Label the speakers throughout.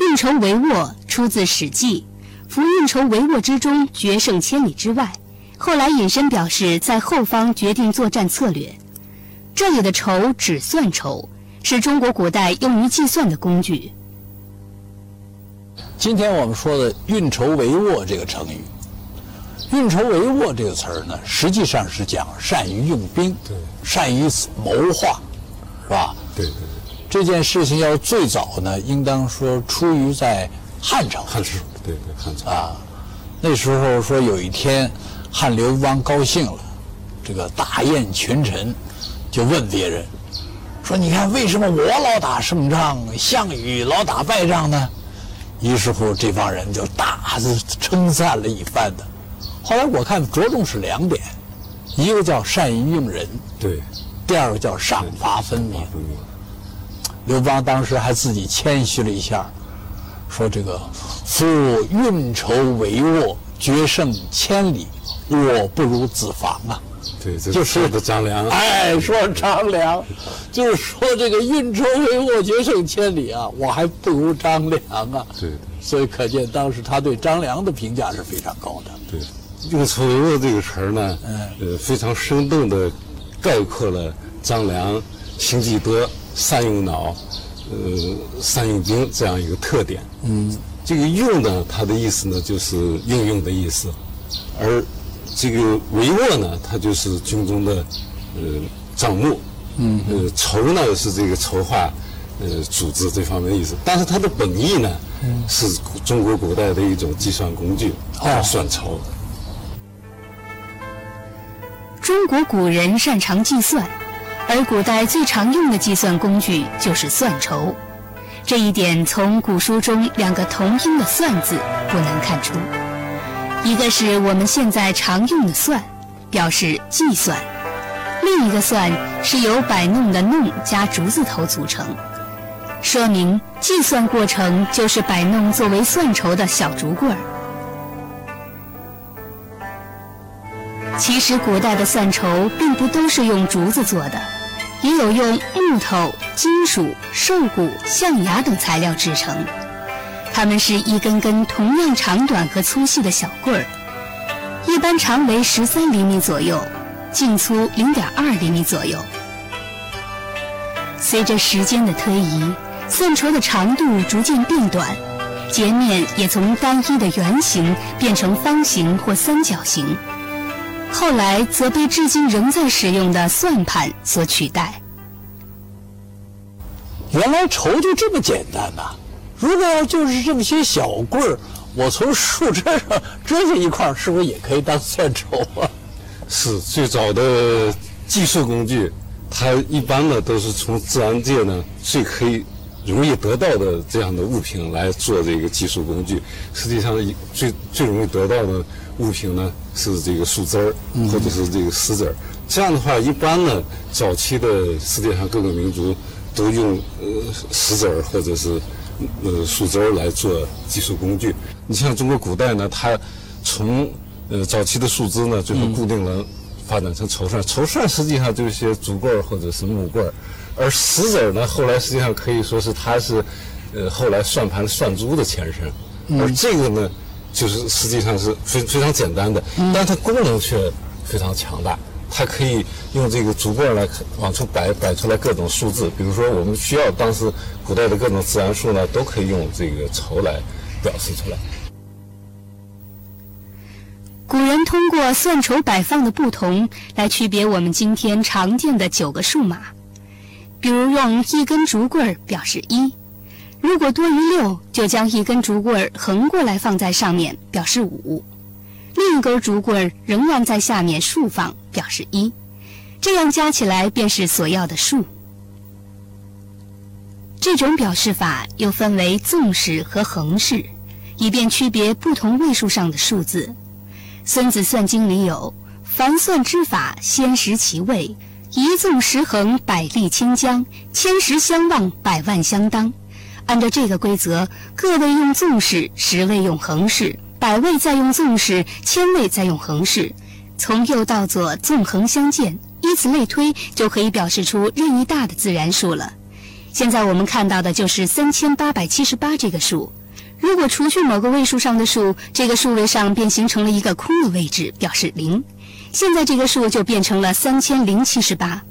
Speaker 1: 运筹帷幄出自《史记》，夫运筹帷幄之中，决胜千里之外。后来引申表示在后方决定作战策略。这里的筹只算筹，是中国古代用于计算的工具。
Speaker 2: 今天我们说的“运筹帷幄”这个成语，“运筹帷幄”这个词儿呢，实际上是讲善于用兵，
Speaker 3: 对，
Speaker 2: 善于谋划，是吧？
Speaker 3: 对对对。
Speaker 2: 这件事情要最早呢，应当说出于在汉朝。
Speaker 3: 汉朝，对对，汉朝
Speaker 2: 啊，那时候说有一天，汉刘邦高兴了，这个大宴群臣，就问别人，说：“你看为什么我老打胜仗，项羽老打败仗呢？”于是乎，这帮人就大字称赞了一番的。后来我看着重是两点，一个叫善于用人，
Speaker 3: 对；
Speaker 2: 第二个叫赏罚分明。刘邦当时还自己谦虚了一下，说：“这个夫运筹帷幄，决胜千里，我不如子房啊。”
Speaker 3: 对，就是的张良。
Speaker 2: 哎，说张良，就是说这个运筹帷幄，决胜千里啊，我还不如张良啊。
Speaker 3: 对，
Speaker 2: 所以可见当时他对张良的评价是非常高的。
Speaker 3: 对，运筹帷幄这个词儿呢，呃，非常生动的概括了张良心计多。善用脑，呃，善用兵这样一个特点。嗯，这个用呢，它的意思呢就是应用的意思，而这个帷幄呢，它就是军中的呃账目。嗯，呃，筹呢是这个筹划，呃，组织这方面的意思。但是它的本意呢，嗯是中国古代的一种计算工具，哦算筹。
Speaker 1: 中国古人擅长计算。而古代最常用的计算工具就是算筹，这一点从古书中两个同音的“算”字不难看出。一个是我们现在常用的“算”，表示计算；另一个“算”是由摆弄的“弄”加竹字头组成，说明计算过程就是摆弄作为算筹的小竹棍儿。其实，古代的算筹并不都是用竹子做的，也有用木头、金属、兽骨、象牙等材料制成。它们是一根根同样长短和粗细的小棍儿，一般长为十三厘米左右，径粗零点二厘米左右。随着时间的推移，算筹的长度逐渐变短，截面也从单一的圆形变成方形或三角形。后来则被至今仍在使用的算盘所取代。
Speaker 2: 原来筹就这么简单呐！如果要就是这么些小棍儿，我从树枝上折下一块，是不是也可以当算筹啊？
Speaker 3: 是最早的计数工具，它一般呢都是从自然界呢最可以容易得到的这样的物品来做这个计数工具。实际上，最最容易得到的。物品呢是这个树枝儿，或者是这个石子儿。这样的话，一般呢，早期的世界上各个民族都用呃石子儿或者是呃树枝儿来做计数工具。你像中国古代呢，它从呃早期的树枝呢，最后固定了，发展成绸扇。绸扇实际上就是些竹棍儿或者是木棍儿，而石子儿呢，后来实际上可以说是它是呃后来算盘算珠的前身，而这个呢。就是实际上是非非常简单的，但它功能却非常强大。它可以用这个竹棍来往出摆摆出来各种数字，比如说我们需要当时古代的各种自然数呢，都可以用这个筹来表示出来。
Speaker 1: 古人通过算筹摆放的不同来区别我们今天常见的九个数码，比如用一根竹棍表示一。如果多于六，就将一根竹棍横过来放在上面，表示五；另一根竹棍仍然在下面竖放，表示一。这样加起来便是所要的数。这种表示法又分为纵式和横式，以便区别不同位数上的数字。《孙子算经》里有：“凡算之法，先识其位，一纵十横，百力清江；千十相望，百万相当。按照这个规则，个位用纵式，十位用横式，百位再用纵式，千位再用横式，从右到左纵横相间，以此类推，就可以表示出任意大的自然数了。现在我们看到的就是三千八百七十八这个数。如果除去某个位数上的数，这个数位上便形成了一个空的位置，表示零。现在这个数就变成了三千零七十八。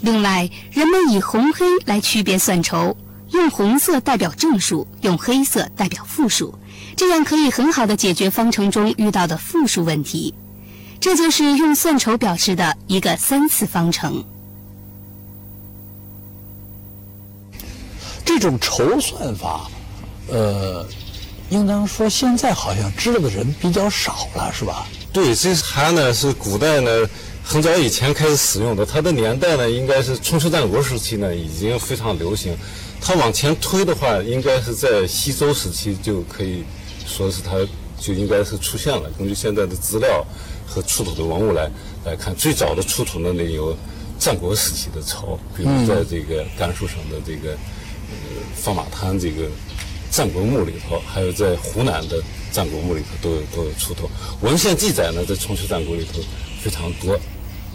Speaker 1: 另外，人们以红黑来区别算筹，用红色代表正数，用黑色代表负数，这样可以很好的解决方程中遇到的负数问题。这就是用算筹表示的一个三次方程。
Speaker 2: 这种筹算法。呃，应当说现在好像知道的人比较少了，是吧？
Speaker 3: 对，这它呢是古代呢很早以前开始使用的，它的年代呢应该是春秋战国时期呢已经非常流行。它往前推的话，应该是在西周时期就可以说是它就应该是出现了。根据现在的资料和出土的文物来来看，最早的出土的那有战国时期的朝，比如在这个甘肃省的这个呃放马滩这个。战国墓里头，还有在湖南的战国墓里头都有都有出土文献记载呢，在春秋战国里头非常多。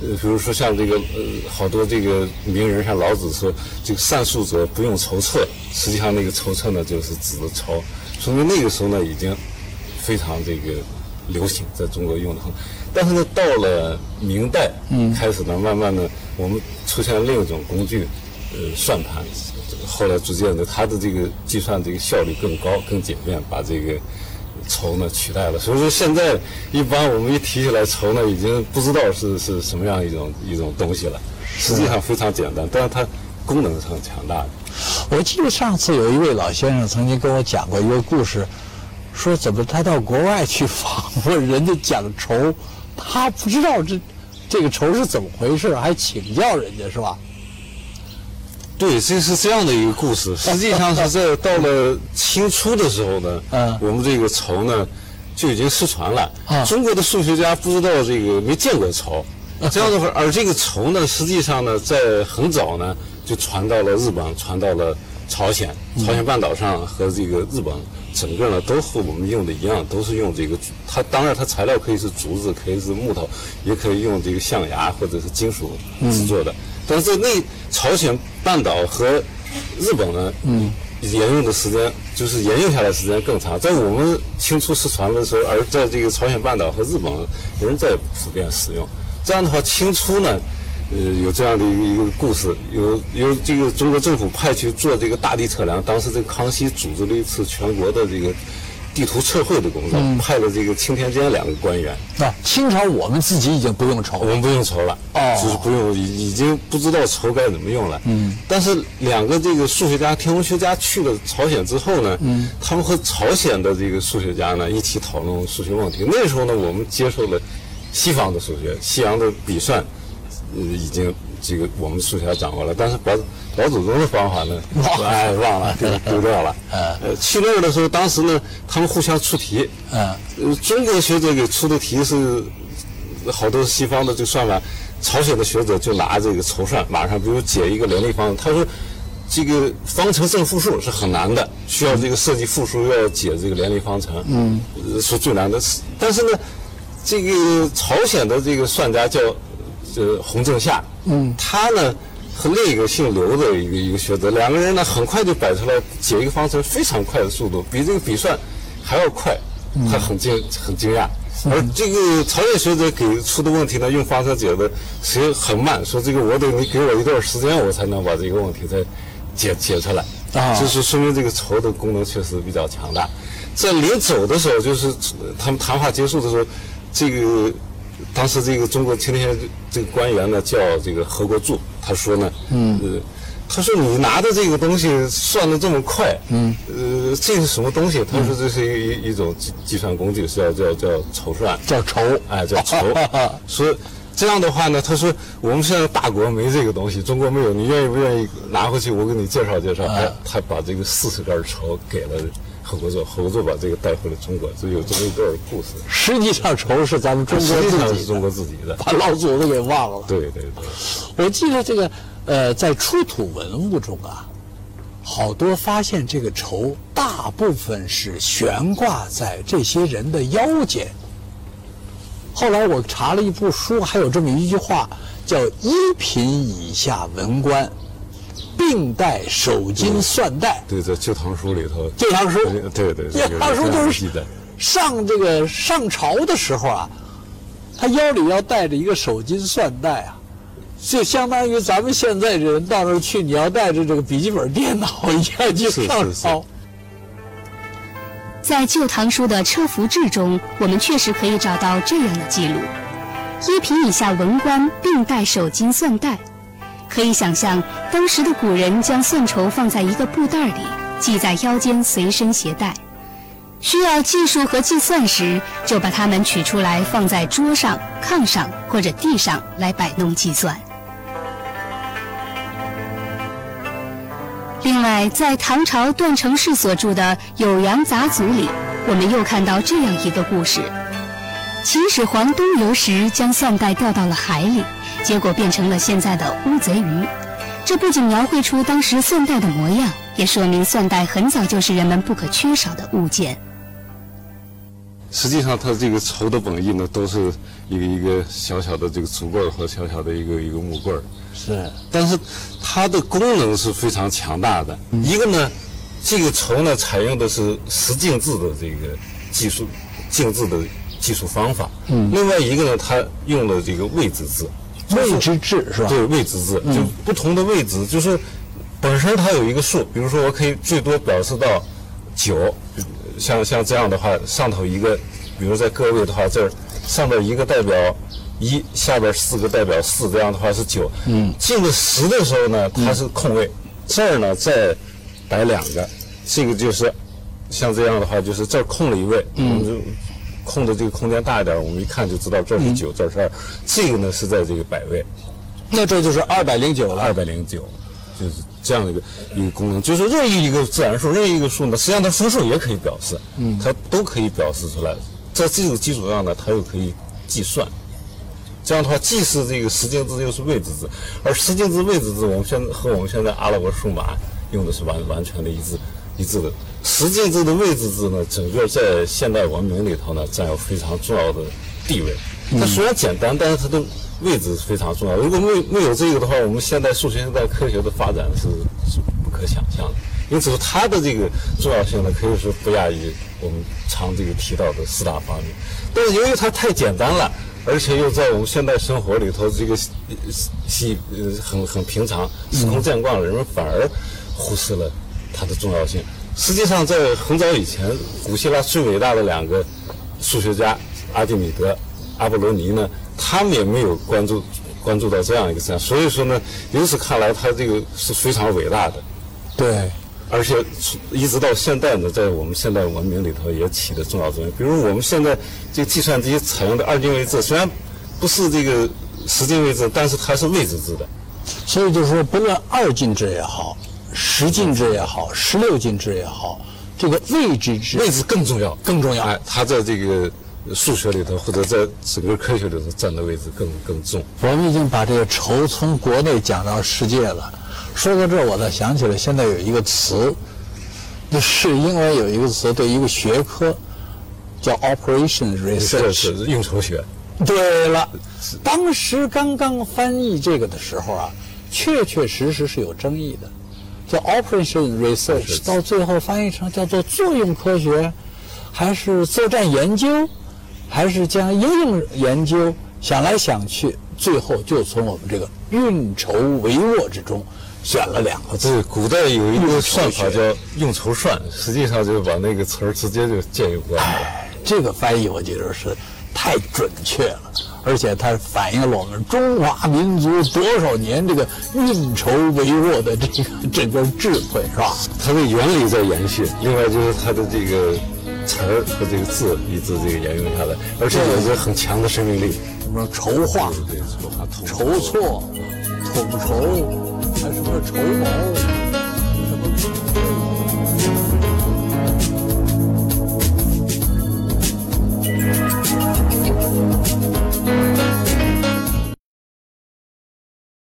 Speaker 3: 呃，比如说像这个呃，好多这个名人，像老子说这个善术者不用筹策，实际上那个筹策呢就是指的筹，说明那个时候呢已经非常这个流行，在中国用的很。但是呢，到了明代，嗯，开始呢，慢慢的我们出现了另一种工具，呃，算盘。后来逐渐的，它的这个计算这个效率更高、更简便，把这个筹呢取代了。所以说现在一般我们一提起来筹呢，已经不知道是是什么样一种一种东西了。实际上非常简单，但是它功能是很强大的。
Speaker 2: 我记得上次有一位老先生曾经跟我讲过一个故事，说怎么他到国外去访问人家讲筹，他不知道这这个筹是怎么回事，还请教人家是吧？
Speaker 3: 对，这是这样的一个故事。实际上是在到了清初的时候呢，嗯，我们这个筹呢就已经失传了。啊，中国的数学家不知道这个没见过筹，这样的话，而这个筹呢，实际上呢，在很早呢就传到了日本，传到了朝鲜，朝鲜半岛上和这个日本，整个呢都和我们用的一样，都是用这个。它当然，它材料可以是竹子，可以是木头，也可以用这个象牙或者是金属制作的。但是那朝鲜半岛和日本呢，嗯，沿用的时间就是沿用下来时间更长。在我们清初失传的时候，而在这个朝鲜半岛和日本仍在普遍使用。这样的话，清初呢，呃，有这样的一个一个故事，有有这个中国政府派去做这个大地测量。当时这个康熙组织了一次全国的这个。地图测绘的工作，派了这个青天监两个官员。
Speaker 2: 那清朝我们自己已经不用筹，
Speaker 3: 我们不用筹了，哦，就是不用，已已经不知道筹该怎么用了。嗯，但是两个这个数学家、天文学家去了朝鲜之后呢，嗯，他们和朝鲜的这个数学家呢一起讨论数学问题。那时候呢，我们接受了西方的数学，西洋的笔算，呃，已经。这个我们数学掌握了，但是老老祖宗的方法呢，哎，忘了丢 丢掉了。呃，去那儿的时候，当时呢，他们互相出题。嗯，中国学者给出的题是好多西方的这个算法，朝鲜的学者就拿这个筹算，马上比如解一个联立方程，他说这个方程正负数是很难的，需要这个设计复数，要解这个联立方程，嗯，是最难的。但是呢，这个朝鲜的这个算家叫。呃，洪正夏，嗯，他呢和另一个姓刘的一个一个学者，两个人呢很快就摆出来解一个方程非常快的速度，比这个笔算还要快，他很惊很惊讶。而这个朝鲜学者给出的问题呢，用方程解的实际很慢，说这个我得你给我一段时间，我才能把这个问题再解解出来。啊，就是说明这个筹的功能确实比较强大。在临走的时候，就是他们谈话结束的时候，这个。当时这个中国青天这个官员呢叫这个何国柱，他说呢，嗯，他说你拿的这个东西算的这么快，嗯，呃，这是什么东西？他说这是一一种计计算工具，是叫叫叫筹算，
Speaker 2: 叫筹，
Speaker 3: 哎，叫筹。说这样的话呢，他说我们现在大国没这个东西，中国没有，你愿意不愿意拿回去？我给你介绍介绍。哎，他把这个四十根绸给了合作，合作把这个带回了中国，就有这么一段故事。
Speaker 2: 实际上绸是咱们中国自己的
Speaker 3: 上是中国自己的。
Speaker 2: 把老祖宗给忘了。
Speaker 3: 对对对，
Speaker 2: 我记得这个，呃，在出土文物中啊，好多发现这个绸大部分是悬挂在这些人的腰间。后来我查了一部书，还有这么一句话，叫“一品以下文官，并带手巾算带”。
Speaker 3: 对，在《旧唐书》里头，
Speaker 2: 旧唐书，
Speaker 3: 对对，
Speaker 2: 旧唐书就是上这个上朝的时候啊，他腰里要带着一个手巾算带啊，就相当于咱们现在人到那儿去，你要带着这个笔记本电脑一样去上朝。
Speaker 1: 在《旧唐书》的车服志中，我们确实可以找到这样的记录：一品以下文官并带手巾算带。可以想象，当时的古人将算绸放在一个布袋里，系在腰间，随身携带。需要计数和计算时，就把它们取出来，放在桌上、炕上或者地上来摆弄计算。另外，在唐朝段成式所著的《酉阳杂俎》里，我们又看到这样一个故事：秦始皇东游时，将蒜带掉到了海里，结果变成了现在的乌贼鱼。这不仅描绘出当时蒜带的模样，也说明蒜带很早就是人们不可缺少的物件。
Speaker 3: 实际上，它这个绸的本意呢，都是一个一个小小的这个竹棍和小小的一个一个木棍儿。
Speaker 2: 是，
Speaker 3: 但是它的功能是非常强大的。一个呢，这个绸呢采用的是十进制的这个技术，进制的技术方法。嗯。另外一个呢，它用了这个位置制。
Speaker 2: 位置制是吧？
Speaker 3: 对，位置制就不同的位置，就是本身它有一个数，比如说我可以最多表示到九。像像这样的话，上头一个，比如在个位的话，这儿上边一个代表一，下边四个代表四，这样的话是九。嗯。进了十的时候呢，它是空位，这儿呢再摆两个，这个就是像这样的话，就是这儿空了一位，嗯，就空的这个空间大一点，我们一看就知道这是九，这是二。这个呢是在这个百位，
Speaker 2: 那这就是二百零九了。
Speaker 3: 二百零九，就是。这样的一个一个功能，就是任意一个自然数，任意一个数呢，实际上它分数也可以表示，嗯，它都可以表示出来。在这个基础上呢，它又可以计算。这样的话，既是这个十进制，又是位置制。而十进制、位置制，我们现在和我们现在阿拉伯数码用的是完完全的一致一致的。十进制的位置制呢，整个在现代文明里头呢，占有非常重要的地位。它虽然简单，但是它的位置是非常重要。如果没没有这个的话，我们现代数学、现代科学的发展是是不可想象的。因此，它的这个重要性呢，可以说不亚于我们常这个提到的四大发明。但是，由于它太简单了，而且又在我们现代生活里头这个细呃很很平常、司空见惯了，人们反而忽视了它的重要性。实际上，在很早以前，古希腊最伟大的两个数学家阿基米德、阿波罗尼呢。他们也没有关注关注到这样一个事，所以说呢，由此看来，他这个是非常伟大的。
Speaker 2: 对，
Speaker 3: 而且一直到现在呢，在我们现代文明里头也起着重要作用。比如我们现在这个计算机采用的二进位制，虽然不是这个十进位制，但是它是位置制的。
Speaker 2: 所以就是说，不论二进制也好，十进制也好，十六进制也好，这个位置制
Speaker 3: 位置更重要，
Speaker 2: 更重要。哎，
Speaker 3: 它在这个。数学里头或者在整个科学里头占的位置更更重。
Speaker 2: 我们已经把这个仇从国内讲到世界了。说到这儿，我才想起来，现在有一个词，就是因为有一个词对一个学科叫 operation research，
Speaker 3: 应酬学。
Speaker 2: 对了，当时刚刚翻译这个的时候啊，确确实实是有争议的，叫 operation research，到最后翻译成叫做作用科学，还是作战研究？还是将应用研究想来想去，最后就从我们这个运筹帷幄之中选了两个字。
Speaker 3: 古代有一个算法叫用筹算，实际上就把那个词儿直接就借用过来了。
Speaker 2: 这个翻译我觉得是太准确了，而且它反映了我们中华民族多少年这个运筹帷幄的这个整个智慧，是吧？
Speaker 3: 它的原理在延续，另外就是它的这个。词儿和这个字一直这个沿用下来，而且有着很强的生命力。
Speaker 2: 什么筹划、筹措、统筹，还什么筹谋。